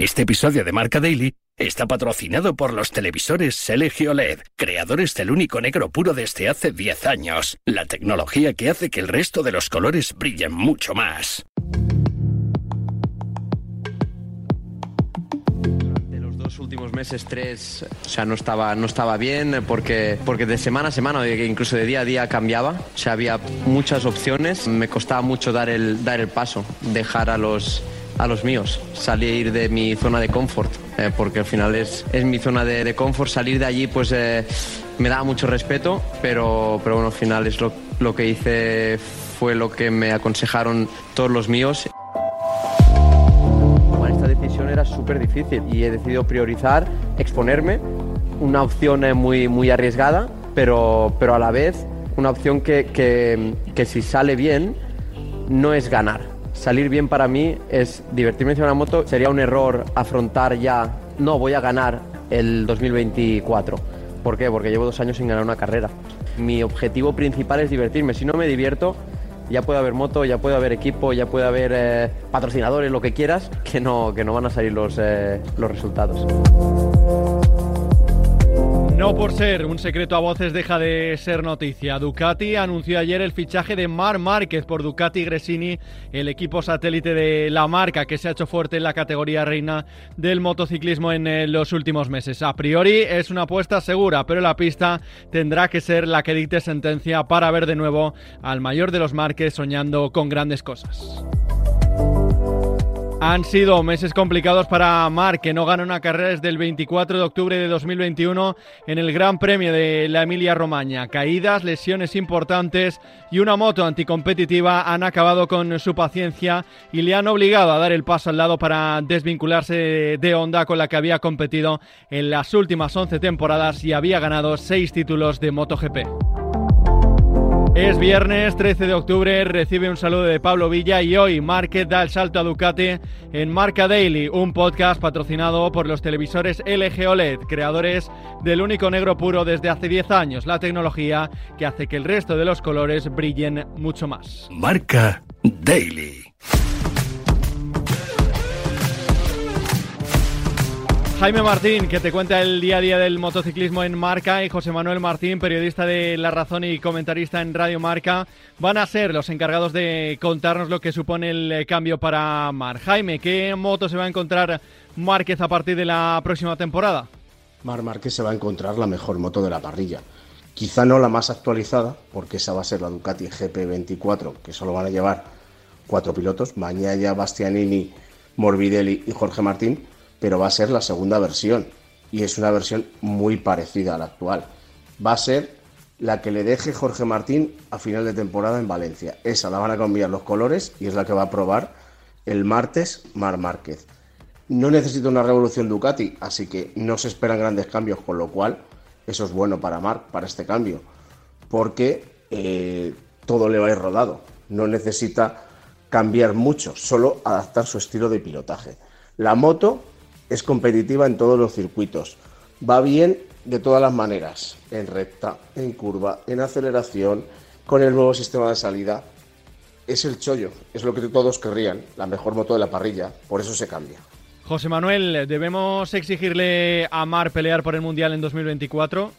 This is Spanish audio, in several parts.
Este episodio de Marca Daily está patrocinado por los televisores Selegio LED, creadores del único negro puro desde hace 10 años, la tecnología que hace que el resto de los colores brillen mucho más. últimos meses, tres, o sea, no estaba, no estaba bien porque, porque de semana a semana, incluso de día a día cambiaba. O sea, había muchas opciones. Me costaba mucho dar el, dar el paso, dejar a los, a los míos, salir de mi zona de confort, eh, porque al final es, es mi zona de, confort, salir de allí pues eh, me daba mucho respeto, pero, pero bueno, al final es lo, lo que hice fue lo que me aconsejaron todos los míos. Esta decisión era súper difícil y he decidido priorizar exponerme, una opción eh, muy, muy arriesgada, pero, pero a la vez una opción que, que, que si sale bien no es ganar salir bien para mí es divertirme en una moto. Sería un error afrontar ya, no, voy a ganar el 2024. ¿Por qué? Porque llevo dos años sin ganar una carrera. Mi objetivo principal es divertirme. Si no me divierto, ya puede haber moto, ya puede haber equipo, ya puede haber eh, patrocinadores, lo que quieras, que no, que no van a salir los, eh, los resultados. Por ser un secreto a voces deja de ser noticia. Ducati anunció ayer el fichaje de Mar Márquez por Ducati Gresini, el equipo satélite de la marca que se ha hecho fuerte en la categoría reina del motociclismo en eh, los últimos meses. A priori es una apuesta segura, pero la pista tendrá que ser la que dicte sentencia para ver de nuevo al mayor de los Márquez soñando con grandes cosas. Han sido meses complicados para Marc, que no gana una carrera desde el 24 de octubre de 2021 en el Gran Premio de la Emilia-Romagna. Caídas, lesiones importantes y una moto anticompetitiva han acabado con su paciencia y le han obligado a dar el paso al lado para desvincularse de Honda con la que había competido en las últimas 11 temporadas y había ganado 6 títulos de MotoGP. Es viernes 13 de octubre, recibe un saludo de Pablo Villa y hoy Márquez da el salto a Ducati en Marca Daily, un podcast patrocinado por los televisores LG OLED, creadores del único negro puro desde hace 10 años, la tecnología que hace que el resto de los colores brillen mucho más. Marca Daily. Jaime Martín, que te cuenta el día a día del motociclismo en Marca, y José Manuel Martín, periodista de La Razón y comentarista en Radio Marca, van a ser los encargados de contarnos lo que supone el eh, cambio para Mar. Jaime, ¿qué moto se va a encontrar Márquez a partir de la próxima temporada? Mar Márquez se va a encontrar la mejor moto de la parrilla. Quizá no la más actualizada, porque esa va a ser la Ducati GP24, que solo van a llevar cuatro pilotos, Mañaya, Bastianini, Morbidelli y Jorge Martín pero va a ser la segunda versión y es una versión muy parecida a la actual. Va a ser la que le deje Jorge Martín a final de temporada en Valencia. Esa la van a cambiar los colores y es la que va a probar el martes Mar Márquez. No necesita una revolución Ducati, así que no se esperan grandes cambios, con lo cual eso es bueno para Marc, para este cambio, porque eh, todo le va a ir rodado. No necesita cambiar mucho, solo adaptar su estilo de pilotaje. La moto es competitiva en todos los circuitos. Va bien de todas las maneras, en recta, en curva, en aceleración, con el nuevo sistema de salida. Es el chollo, es lo que todos querrían, la mejor moto de la parrilla, por eso se cambia. José Manuel, ¿debemos exigirle a Mar pelear por el Mundial en 2024?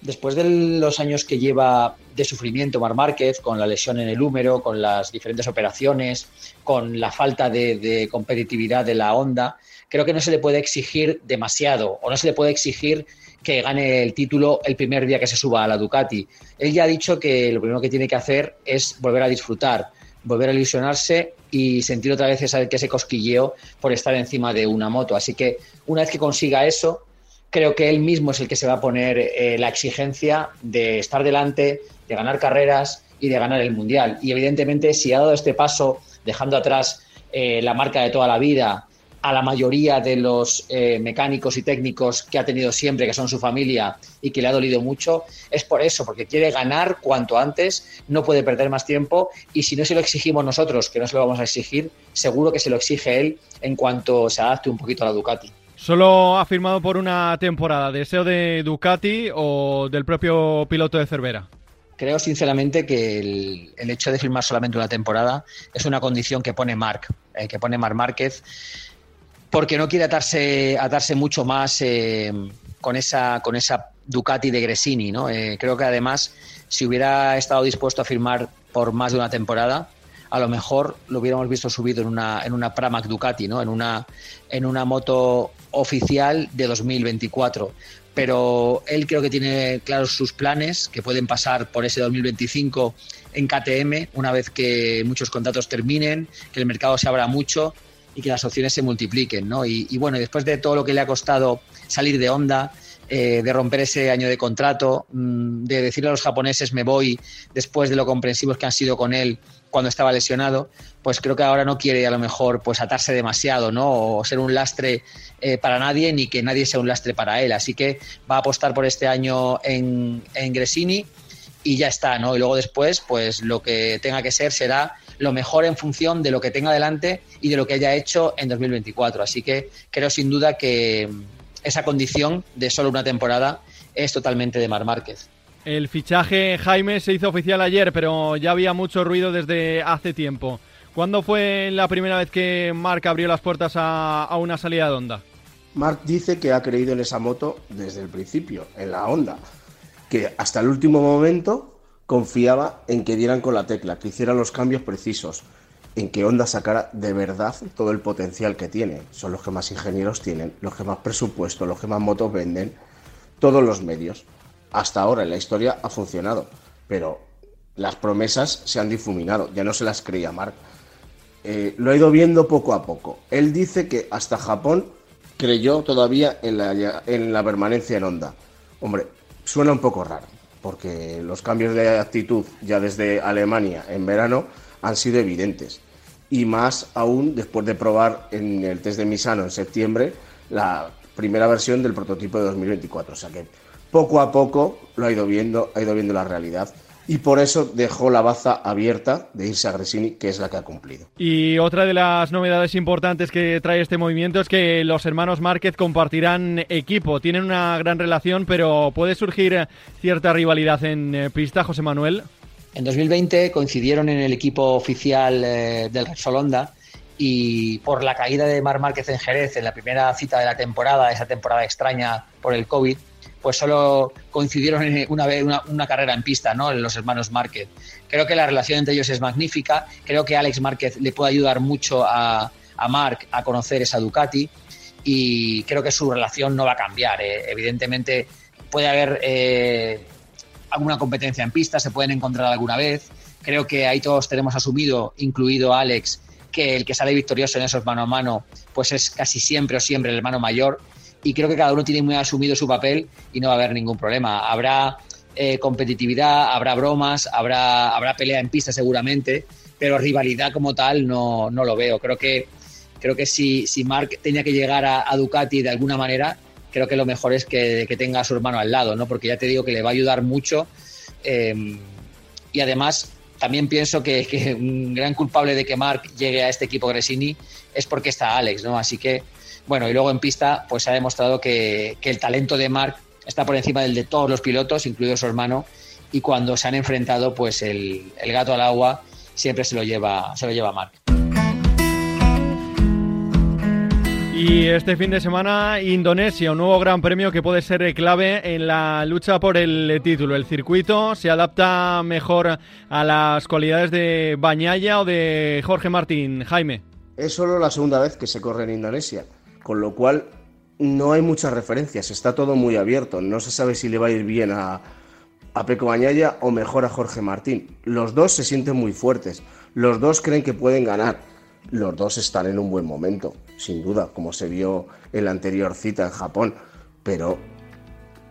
Después de los años que lleva de sufrimiento Mar Márquez, con la lesión en el húmero, con las diferentes operaciones, con la falta de, competitividad de la Honda, creo que no se le puede exigir demasiado o no se le puede exigir que gane el título el primer día que se suba a la Ducati. Él ya ha dicho que lo primero que tiene que hacer es volver a disfrutar, volver a ilusionarse y sentir otra vez ese cosquilleo por estar encima de una moto. Así que una vez que consiga eso, creo que él mismo es el que se va a poner eh, la exigencia de estar delante, de ganar carreras y de ganar el Mundial. Y evidentemente, si ha dado este paso, dejando atrás eh, la marca de toda la vida, a la mayoría de los eh, mecánicos y técnicos que ha tenido siempre, que son su familia y que le ha dolido mucho, es por eso, porque quiere ganar cuanto antes, no puede perder más tiempo y si no se lo exigimos nosotros, que no se lo vamos a exigir, seguro que se lo exige él en cuanto se adapte un poquito a la Ducati. Solo ha firmado por una temporada, ¿deseo de Ducati o del propio piloto de Cervera? Creo sinceramente que el, hecho de firmar solamente una temporada es una condición que pone Marc, eh, que pone Marc Márquez porque no quiere atarse, atarse mucho más eh, con, esa, con esa Ducati de Gresini. ¿no? Eh, creo que además, si hubiera estado dispuesto a firmar por más de una temporada, a lo mejor lo hubiéramos visto subido en una, en una Pramac Ducati, ¿no? en, una, en una moto oficial de 2024. Pero él creo que tiene claros sus planes, que pueden pasar por ese 2025 en KTM, una vez que muchos contratos terminen, que el mercado se abra mucho y que las opciones se multipliquen. ¿no? Y, y bueno, después de todo lo que le ha costado salir de Honda, eh, de romper ese año de contrato, mm, de decirle a los japoneses me voy después de lo comprensivos que han sido con él cuando estaba lesionado, pues creo que ahora no quiere a lo mejor pues atarse demasiado, ¿no? O ser un lastre eh, para nadie ni que nadie sea un lastre para él. Así que va a apostar por este año en, en Gresini y ya está, ¿no? Y luego después, pues lo que tenga que ser será lo mejor en función de lo que tenga delante y de lo que haya hecho en 2024. Así que creo sin duda que esa condición de solo una temporada es totalmente de Mar Márquez. El fichaje Jaime se hizo oficial ayer, pero ya había mucho ruido desde hace tiempo. ¿Cuándo fue la primera vez que Marc abrió las puertas a, una salida de Honda? Marc dice que ha creído en esa moto desde el principio, en la Honda, que hasta el último momento confiaba en que dieran con la tecla, que hicieran los cambios precisos, en que Honda sacara de verdad todo el potencial que tiene. Son los que más ingenieros tienen, los que más presupuesto, los que más motos venden, todos los medios. Hasta ahora en la historia ha funcionado, pero las promesas se han difuminado, ya no se las creía Mark. Eh, lo ha ido viendo poco a poco. Él dice que hasta Japón creyó todavía en la, en la permanencia en Honda. Hombre, suena un poco raro, porque los cambios de actitud ya desde Alemania en verano han sido evidentes y más aún después de probar en el test de Misano en septiembre la primera versión del prototipo de 2024. O sea que poco a poco lo ha ido viendo, ha ido viendo la realidad y por eso dejó la baza abierta de irse a Gresini, que es la que ha cumplido. Y otra de las novedades importantes que trae este movimiento es que los hermanos Márquez compartirán equipo. Tienen una gran relación, pero puede surgir cierta rivalidad en eh, pista, José Manuel. En 2020 coincidieron en el equipo oficial eh, del Repsol Honda y por la caída de Mar Márquez en Jerez en la primera cita de la temporada, esa temporada extraña por el COVID, pues solo coincidieron una vez una, carrera en pista, ¿no? Los hermanos Márquez. Creo que la relación entre ellos es magnífica. Creo que Alex Márquez le puede ayudar mucho a, a Marc a conocer esa Ducati y creo que su relación no va a cambiar. ¿eh? Evidentemente puede haber eh, alguna competencia en pista, se pueden encontrar alguna vez. Creo que ahí todos tenemos asumido, incluido Alex, que el que sale victorioso en esos mano a mano, pues es casi siempre o siempre el hermano mayor. Y creo que cada uno tiene muy asumido su papel y no va a haber ningún problema. Habrá eh, competitividad, habrá bromas, habrá, habrá pelea en pista seguramente, pero rivalidad como tal no, no lo veo. Creo que, creo que si, si Mark tenía que llegar a, a Ducati de alguna manera, creo que lo mejor es que, tenga a su hermano al lado, ¿no? Porque ya te digo que le va a ayudar mucho. Em, y además, también pienso que, un gran culpable de que Mark llegue a este equipo Gresini es porque está Alex, ¿no? Así que, bueno, y luego en pista, pues se ha demostrado que, el talento de Mark está por encima del de todos los pilotos, incluido su hermano, y cuando se han enfrentado, pues el, el gato al agua siempre se lo lleva, se lo lleva Mark. Y este fin de semana, Indonesia, un nuevo gran premio que puede ser clave en la lucha por el título. El circuito se adapta mejor a las cualidades de Bañaya o de Jorge Martín. Jaime. Es solo la segunda vez que se corre en Indonesia, con lo cual no hay muchas referencias, está todo muy abierto. No se sabe si le va a ir bien a, a Peco Bañaya o mejor a Jorge Martín. Los dos se sienten muy fuertes, los dos creen que pueden ganar los dos están en un buen momento, sin duda, como se vio en la anterior cita en Japón, pero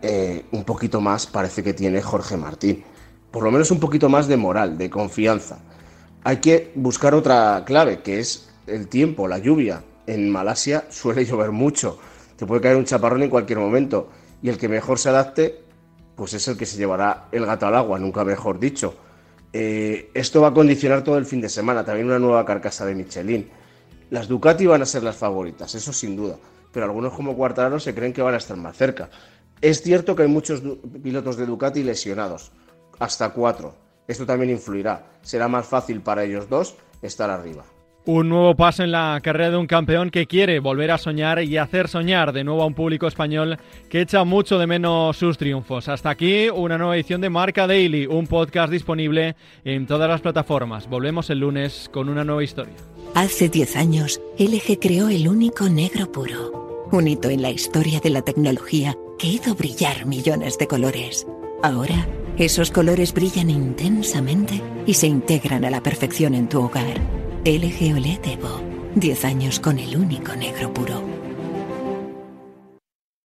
eh, un poquito más parece que tiene Jorge Martín. Por lo menos un poquito más de moral, de confianza. Hay que buscar otra clave, que es el tiempo, la lluvia. En Malasia suele llover mucho, te puede caer un chaparrón en cualquier momento, y el que mejor se adapte, pues es el que se llevará el gato al agua, nunca mejor dicho. Eh, esto va a condicionar todo el fin de semana, también una nueva carcasa de Michelin. Las Ducati van a ser las favoritas, eso sin duda, pero algunos como Cuartararo se creen que van a estar más cerca. Es cierto que hay muchos pilotos de Ducati lesionados, hasta cuatro. Esto también influirá. Será más fácil para ellos dos estar arriba. Un nuevo paso en la carrera de un campeón que quiere volver a soñar y hacer soñar de nuevo a un público español que echa mucho de menos sus triunfos. Hasta aquí una nueva edición de Marca Daily, un podcast disponible en todas las plataformas. Volvemos el lunes con una nueva historia. Hace 10 años, LG creó el único negro puro, un hito en la historia de la tecnología que hizo brillar millones de colores. Ahora, esos colores brillan intensamente y se integran a la perfección en tu hogar. LG OLED Evo. 10 años con el único negro puro.